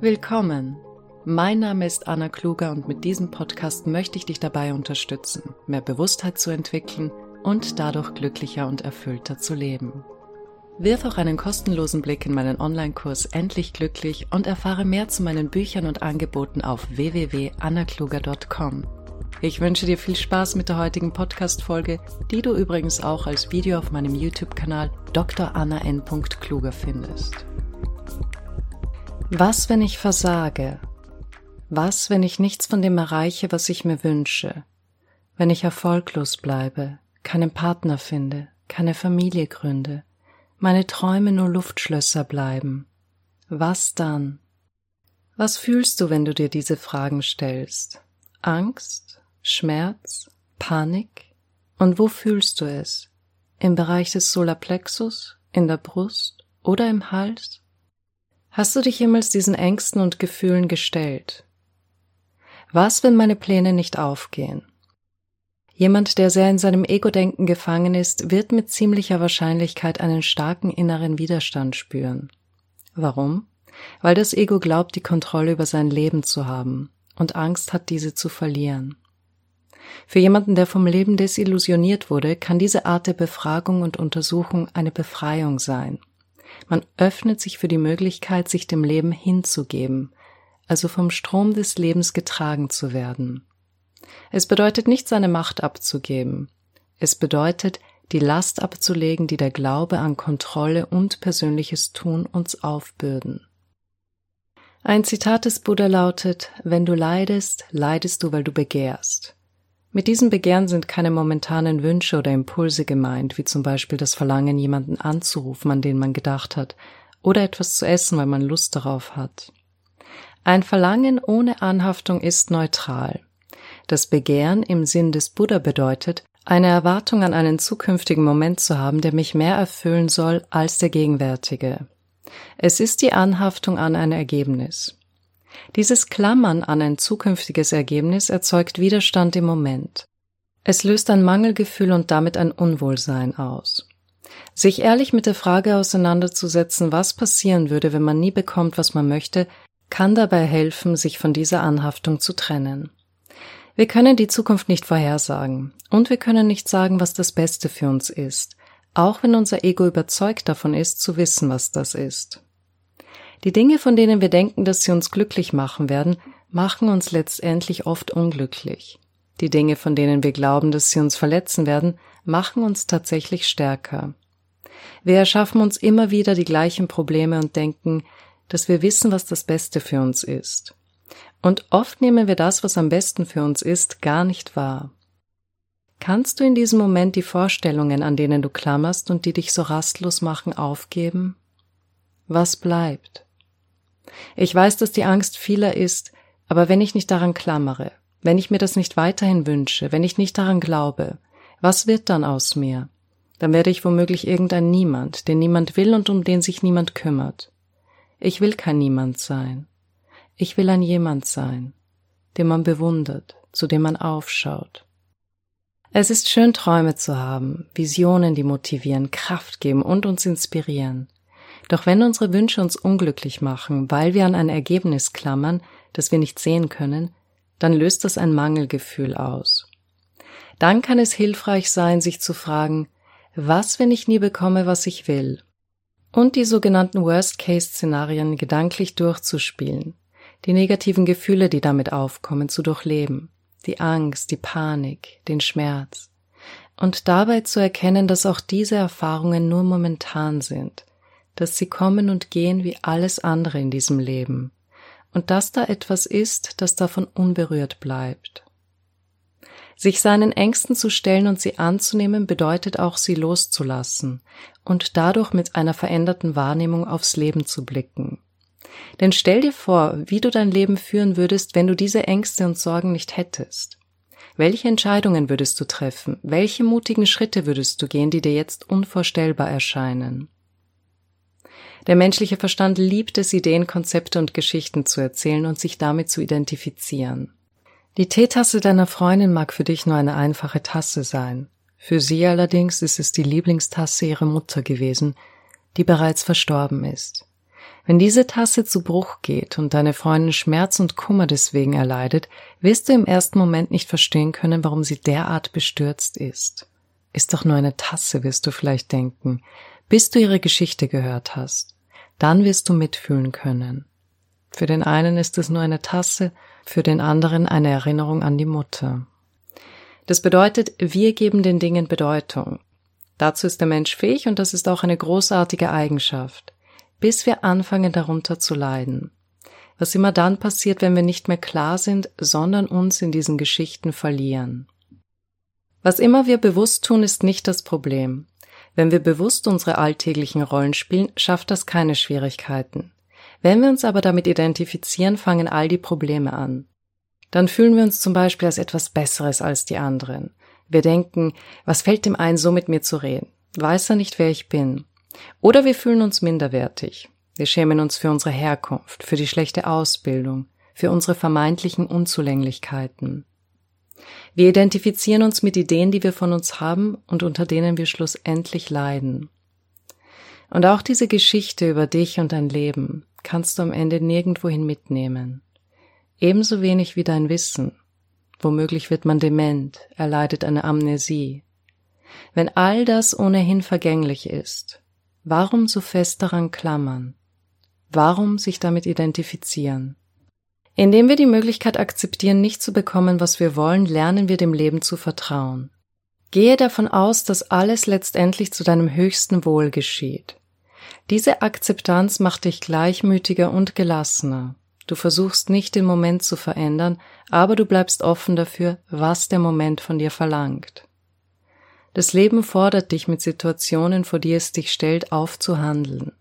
Willkommen. Mein Name ist Anna Kluger und mit diesem Podcast möchte ich dich dabei unterstützen, mehr Bewusstheit zu entwickeln und dadurch glücklicher und erfüllter zu leben. Wirf auch einen kostenlosen Blick in meinen Online-Kurs Endlich Glücklich und erfahre mehr zu meinen Büchern und Angeboten auf www.annakluger.com. Ich wünsche dir viel Spaß mit der heutigen Podcast-Folge, die du übrigens auch als Video auf meinem YouTube-Kanal Dr. Anna N. Kluger findest. Was, wenn ich versage? Was, wenn ich nichts von dem erreiche, was ich mir wünsche? Wenn ich erfolglos bleibe, keinen Partner finde, keine Familie gründe, meine Träume nur Luftschlösser bleiben? Was dann? Was fühlst du, wenn du dir diese Fragen stellst? Angst? Schmerz? Panik? Und wo fühlst du es? Im Bereich des Solarplexus? In der Brust? Oder im Hals? Hast du dich jemals diesen Ängsten und Gefühlen gestellt? Was, wenn meine Pläne nicht aufgehen? Jemand, der sehr in seinem Ego-Denken gefangen ist, wird mit ziemlicher Wahrscheinlichkeit einen starken inneren Widerstand spüren. Warum? Weil das Ego glaubt, die Kontrolle über sein Leben zu haben und Angst hat, diese zu verlieren. Für jemanden, der vom Leben desillusioniert wurde, kann diese Art der Befragung und Untersuchung eine Befreiung sein. Man öffnet sich für die Möglichkeit, sich dem Leben hinzugeben, also vom Strom des Lebens getragen zu werden. Es bedeutet nicht seine Macht abzugeben. Es bedeutet, die Last abzulegen, die der Glaube an Kontrolle und persönliches Tun uns aufbürden. Ein Zitat des Buddha lautet, wenn du leidest, leidest du, weil du begehrst. Mit diesem Begehren sind keine momentanen Wünsche oder Impulse gemeint, wie zum Beispiel das Verlangen, jemanden anzurufen, an den man gedacht hat, oder etwas zu essen, weil man Lust darauf hat. Ein Verlangen ohne Anhaftung ist neutral. Das Begehren im Sinn des Buddha bedeutet, eine Erwartung an einen zukünftigen Moment zu haben, der mich mehr erfüllen soll als der gegenwärtige. Es ist die Anhaftung an ein Ergebnis. Dieses Klammern an ein zukünftiges Ergebnis erzeugt Widerstand im Moment. Es löst ein Mangelgefühl und damit ein Unwohlsein aus. Sich ehrlich mit der Frage auseinanderzusetzen, was passieren würde, wenn man nie bekommt, was man möchte, kann dabei helfen, sich von dieser Anhaftung zu trennen. Wir können die Zukunft nicht vorhersagen und wir können nicht sagen, was das Beste für uns ist, auch wenn unser Ego überzeugt davon ist, zu wissen, was das ist. Die Dinge, von denen wir denken, dass sie uns glücklich machen werden, machen uns letztendlich oft unglücklich. Die Dinge, von denen wir glauben, dass sie uns verletzen werden, machen uns tatsächlich stärker. Wir erschaffen uns immer wieder die gleichen Probleme und denken, dass wir wissen, was das Beste für uns ist. Und oft nehmen wir das, was am besten für uns ist, gar nicht wahr. Kannst du in diesem Moment die Vorstellungen, an denen du klammerst und die dich so rastlos machen, aufgeben? Was bleibt? Ich weiß, dass die Angst vieler ist, aber wenn ich nicht daran klammere, wenn ich mir das nicht weiterhin wünsche, wenn ich nicht daran glaube, was wird dann aus mir? Dann werde ich womöglich irgendein Niemand, den niemand will und um den sich niemand kümmert. Ich will kein Niemand sein. Ich will ein Jemand sein, den man bewundert, zu dem man aufschaut. Es ist schön, Träume zu haben, Visionen, die motivieren, Kraft geben und uns inspirieren. Doch wenn unsere Wünsche uns unglücklich machen, weil wir an ein Ergebnis klammern, das wir nicht sehen können, dann löst das ein Mangelgefühl aus. Dann kann es hilfreich sein, sich zu fragen, was, wenn ich nie bekomme, was ich will? Und die sogenannten Worst-Case-Szenarien gedanklich durchzuspielen, die negativen Gefühle, die damit aufkommen, zu durchleben, die Angst, die Panik, den Schmerz, und dabei zu erkennen, dass auch diese Erfahrungen nur momentan sind, dass sie kommen und gehen wie alles andere in diesem Leben und dass da etwas ist, das davon unberührt bleibt. Sich seinen Ängsten zu stellen und sie anzunehmen, bedeutet auch, sie loszulassen und dadurch mit einer veränderten Wahrnehmung aufs Leben zu blicken. Denn stell dir vor, wie du dein Leben führen würdest, wenn du diese Ängste und Sorgen nicht hättest. Welche Entscheidungen würdest du treffen? Welche mutigen Schritte würdest du gehen, die dir jetzt unvorstellbar erscheinen? Der menschliche Verstand liebt es, Ideen, Konzepte und Geschichten zu erzählen und sich damit zu identifizieren. Die Teetasse deiner Freundin mag für dich nur eine einfache Tasse sein. Für sie allerdings ist es die Lieblingstasse ihrer Mutter gewesen, die bereits verstorben ist. Wenn diese Tasse zu Bruch geht und deine Freundin Schmerz und Kummer deswegen erleidet, wirst du im ersten Moment nicht verstehen können, warum sie derart bestürzt ist. Ist doch nur eine Tasse, wirst du vielleicht denken, bis du ihre Geschichte gehört hast. Dann wirst du mitfühlen können. Für den einen ist es nur eine Tasse, für den anderen eine Erinnerung an die Mutter. Das bedeutet, wir geben den Dingen Bedeutung. Dazu ist der Mensch fähig und das ist auch eine großartige Eigenschaft, bis wir anfangen darunter zu leiden. Was immer dann passiert, wenn wir nicht mehr klar sind, sondern uns in diesen Geschichten verlieren. Was immer wir bewusst tun, ist nicht das Problem. Wenn wir bewusst unsere alltäglichen Rollen spielen, schafft das keine Schwierigkeiten. Wenn wir uns aber damit identifizieren, fangen all die Probleme an. Dann fühlen wir uns zum Beispiel als etwas Besseres als die anderen. Wir denken, was fällt dem ein, so mit mir zu reden? Weiß er nicht, wer ich bin? Oder wir fühlen uns minderwertig. Wir schämen uns für unsere Herkunft, für die schlechte Ausbildung, für unsere vermeintlichen Unzulänglichkeiten. Wir identifizieren uns mit Ideen, die wir von uns haben und unter denen wir schlussendlich leiden. Und auch diese Geschichte über dich und dein Leben kannst du am Ende nirgendwohin mitnehmen. Ebenso wenig wie dein Wissen. Womöglich wird man dement, erleidet eine Amnesie. Wenn all das ohnehin vergänglich ist, warum so fest daran klammern? Warum sich damit identifizieren? Indem wir die Möglichkeit akzeptieren, nicht zu bekommen, was wir wollen, lernen wir dem Leben zu vertrauen. Gehe davon aus, dass alles letztendlich zu deinem höchsten Wohl geschieht. Diese Akzeptanz macht dich gleichmütiger und gelassener. Du versuchst nicht den Moment zu verändern, aber du bleibst offen dafür, was der Moment von dir verlangt. Das Leben fordert dich mit Situationen, vor die es dich stellt, aufzuhandeln.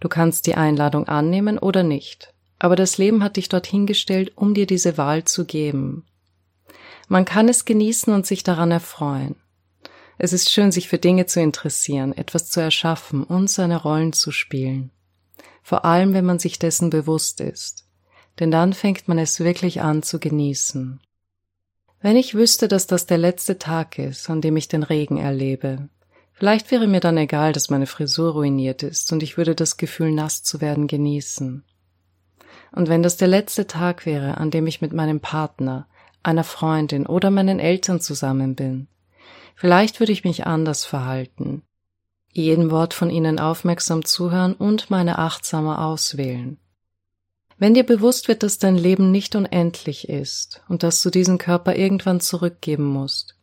Du kannst die Einladung annehmen oder nicht, aber das Leben hat dich dorthin gestellt, um dir diese Wahl zu geben. Man kann es genießen und sich daran erfreuen. Es ist schön, sich für Dinge zu interessieren, etwas zu erschaffen und seine Rollen zu spielen. Vor allem, wenn man sich dessen bewusst ist denn dann fängt man es wirklich an zu genießen. Wenn ich wüsste, dass das der letzte Tag ist, an dem ich den Regen erlebe, vielleicht wäre mir dann egal, dass meine Frisur ruiniert ist und ich würde das Gefühl, nass zu werden, genießen. Und wenn das der letzte Tag wäre, an dem ich mit meinem Partner, einer Freundin oder meinen Eltern zusammen bin, vielleicht würde ich mich anders verhalten, jedem Wort von ihnen aufmerksam zuhören und meine achtsamer auswählen. Wenn dir bewusst wird, dass dein Leben nicht unendlich ist und dass du diesen Körper irgendwann zurückgeben musst,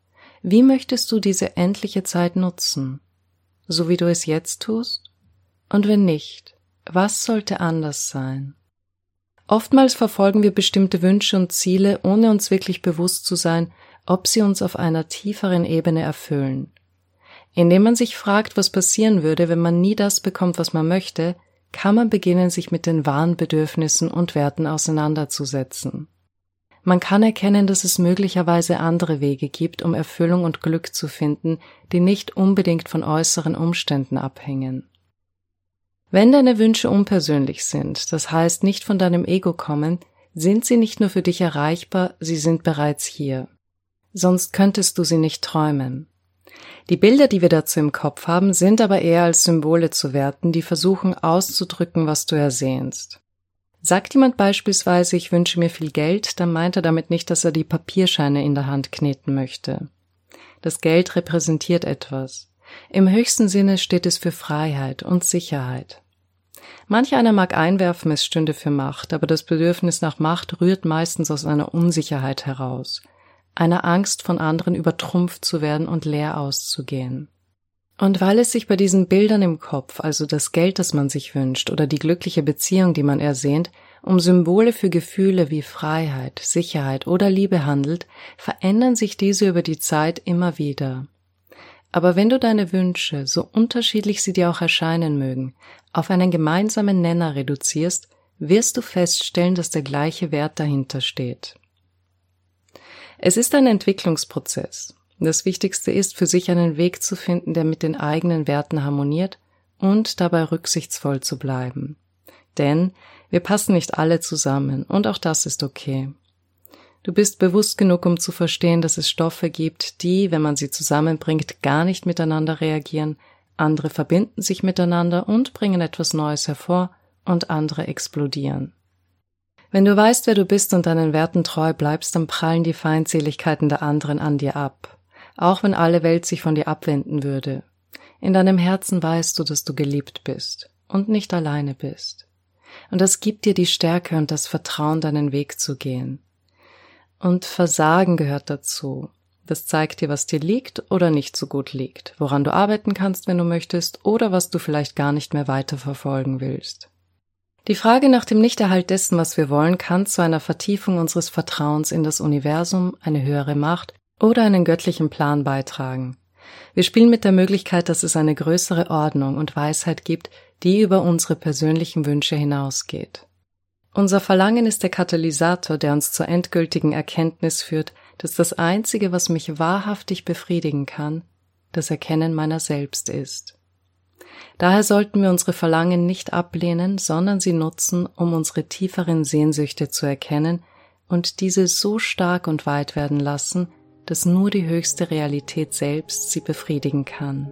wie möchtest du diese endliche Zeit nutzen? So wie du es jetzt tust? Und wenn nicht, was sollte anders sein? Oftmals verfolgen wir bestimmte Wünsche und Ziele, ohne uns wirklich bewusst zu sein, ob sie uns auf einer tieferen Ebene erfüllen. Indem man sich fragt, was passieren würde, wenn man nie das bekommt, was man möchte, kann man beginnen, sich mit den wahren Bedürfnissen und Werten auseinanderzusetzen. Man kann erkennen, dass es möglicherweise andere Wege gibt, um Erfüllung und Glück zu finden, die nicht unbedingt von äußeren Umständen abhängen. Wenn deine Wünsche unpersönlich sind, das heißt nicht von deinem Ego kommen, sind sie nicht nur für dich erreichbar, sie sind bereits hier. Sonst könntest du sie nicht träumen. Die Bilder, die wir dazu im Kopf haben, sind aber eher als Symbole zu werten, die versuchen auszudrücken, was du ersehnst. Sagt jemand beispielsweise, ich wünsche mir viel Geld, dann meint er damit nicht, dass er die Papierscheine in der Hand kneten möchte. Das Geld repräsentiert etwas. Im höchsten Sinne steht es für Freiheit und Sicherheit. Manch einer mag einwerfen, es stünde für Macht, aber das Bedürfnis nach Macht rührt meistens aus einer Unsicherheit heraus einer Angst von anderen übertrumpft zu werden und leer auszugehen. Und weil es sich bei diesen Bildern im Kopf, also das Geld, das man sich wünscht oder die glückliche Beziehung, die man ersehnt, um Symbole für Gefühle wie Freiheit, Sicherheit oder Liebe handelt, verändern sich diese über die Zeit immer wieder. Aber wenn du deine Wünsche, so unterschiedlich sie dir auch erscheinen mögen, auf einen gemeinsamen Nenner reduzierst, wirst du feststellen, dass der gleiche Wert dahinter steht. Es ist ein Entwicklungsprozess. Das Wichtigste ist, für sich einen Weg zu finden, der mit den eigenen Werten harmoniert und dabei rücksichtsvoll zu bleiben. Denn wir passen nicht alle zusammen und auch das ist okay. Du bist bewusst genug, um zu verstehen, dass es Stoffe gibt, die, wenn man sie zusammenbringt, gar nicht miteinander reagieren, andere verbinden sich miteinander und bringen etwas Neues hervor, und andere explodieren. Wenn du weißt, wer du bist und deinen Werten treu bleibst, dann prallen die Feindseligkeiten der anderen an dir ab, auch wenn alle Welt sich von dir abwenden würde. In deinem Herzen weißt du, dass du geliebt bist und nicht alleine bist. Und das gibt dir die Stärke und das Vertrauen, deinen Weg zu gehen. Und Versagen gehört dazu. Das zeigt dir, was dir liegt oder nicht so gut liegt, woran du arbeiten kannst, wenn du möchtest, oder was du vielleicht gar nicht mehr weiterverfolgen willst. Die Frage nach dem Nichterhalt dessen, was wir wollen, kann zu einer Vertiefung unseres Vertrauens in das Universum, eine höhere Macht oder einen göttlichen Plan beitragen. Wir spielen mit der Möglichkeit, dass es eine größere Ordnung und Weisheit gibt, die über unsere persönlichen Wünsche hinausgeht. Unser Verlangen ist der Katalysator, der uns zur endgültigen Erkenntnis führt, dass das Einzige, was mich wahrhaftig befriedigen kann, das Erkennen meiner selbst ist. Daher sollten wir unsere Verlangen nicht ablehnen, sondern sie nutzen, um unsere tieferen Sehnsüchte zu erkennen und diese so stark und weit werden lassen, dass nur die höchste Realität selbst sie befriedigen kann.